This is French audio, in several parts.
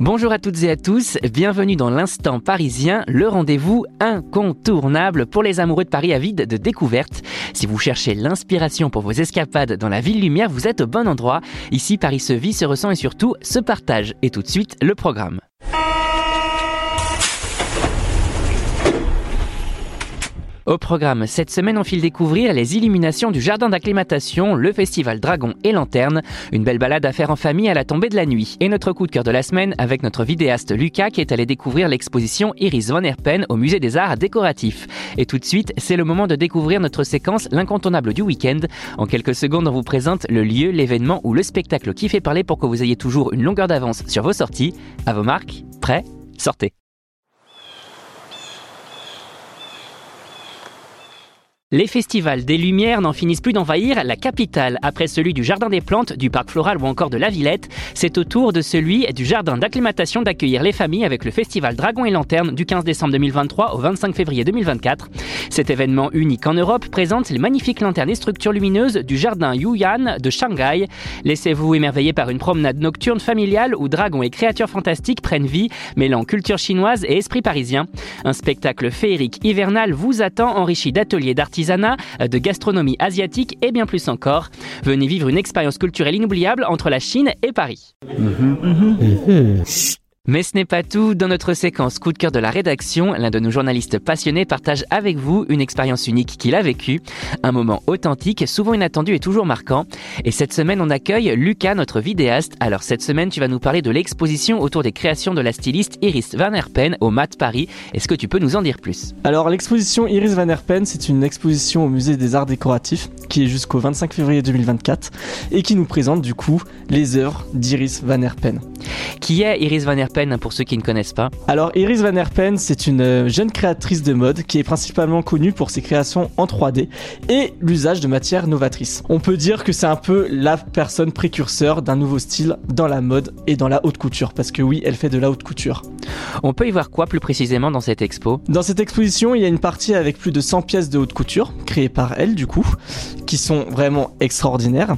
Bonjour à toutes et à tous, bienvenue dans l'instant parisien, le rendez-vous incontournable pour les amoureux de Paris avides de découvertes. Si vous cherchez l'inspiration pour vos escapades dans la ville lumière, vous êtes au bon endroit. Ici, Paris se vit, se ressent et surtout se partage. Et tout de suite, le programme. Au programme, cette semaine, on file découvrir les illuminations du jardin d'acclimatation, le festival Dragon et Lanterne. Une belle balade à faire en famille à la tombée de la nuit. Et notre coup de cœur de la semaine avec notre vidéaste Lucas qui est allé découvrir l'exposition Iris Van Herpen au musée des arts décoratifs. Et tout de suite, c'est le moment de découvrir notre séquence L'incontournable du week-end. En quelques secondes, on vous présente le lieu, l'événement ou le spectacle qui fait parler pour que vous ayez toujours une longueur d'avance sur vos sorties. À vos marques, prêts, sortez. Les festivals des Lumières n'en finissent plus d'envahir la capitale. Après celui du Jardin des Plantes, du Parc Floral ou encore de la Villette, c'est au tour de celui du Jardin d'acclimatation d'accueillir les familles avec le festival Dragon et Lanterne du 15 décembre 2023 au 25 février 2024. Cet événement unique en Europe présente les magnifiques lanternes et structures lumineuses du Jardin Yuyan de Shanghai. Laissez-vous émerveiller par une promenade nocturne familiale où dragons et créatures fantastiques prennent vie, mêlant culture chinoise et esprit parisien. Un spectacle féerique hivernal vous attend enrichi d'ateliers d'artistes de gastronomie asiatique et bien plus encore. Venez vivre une expérience culturelle inoubliable entre la Chine et Paris. Mais ce n'est pas tout. Dans notre séquence coup de cœur de la rédaction, l'un de nos journalistes passionnés partage avec vous une expérience unique qu'il a vécue, un moment authentique, souvent inattendu et toujours marquant. Et cette semaine, on accueille Lucas, notre vidéaste. Alors cette semaine, tu vas nous parler de l'exposition autour des créations de la styliste Iris Van Herpen au MAT Paris. Est-ce que tu peux nous en dire plus? Alors l'exposition Iris Van Herpen, c'est une exposition au musée des arts décoratifs qui est jusqu'au 25 février 2024 et qui nous présente du coup les œuvres d'Iris Van Herpen. Qui est Iris Van Herpen pour ceux qui ne connaissent pas Alors Iris Van Herpen, c'est une euh, jeune créatrice de mode qui est principalement connue pour ses créations en 3D et l'usage de matières novatrices. On peut dire que c'est un peu la personne précurseur d'un nouveau style dans la mode et dans la haute couture parce que oui, elle fait de la haute couture. On peut y voir quoi plus précisément dans cette expo? Dans cette exposition, il y a une partie avec plus de 100 pièces de haute couture créées par elle du coup, qui sont vraiment extraordinaires.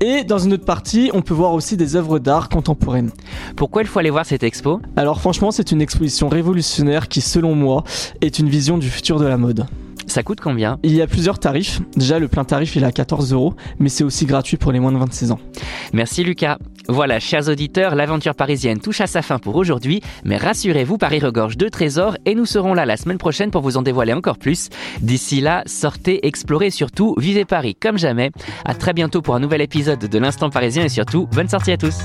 Et dans une autre partie, on peut voir aussi des œuvres d'art contemporaines. Pourquoi il faut aller voir cette expo? Alors franchement, c'est une exposition révolutionnaire qui, selon moi, est une vision du futur de la mode. Ça coûte combien? Il y a plusieurs tarifs. Déjà, le plein tarif, il est à 14 euros, mais c'est aussi gratuit pour les moins de 26 ans. Merci Lucas. Voilà, chers auditeurs, l'aventure parisienne touche à sa fin pour aujourd'hui, mais rassurez-vous, Paris regorge de trésors et nous serons là la semaine prochaine pour vous en dévoiler encore plus. D'ici là, sortez, explorez, surtout, vivez Paris comme jamais. À très bientôt pour un nouvel épisode de l'Instant Parisien et surtout, bonne sortie à tous.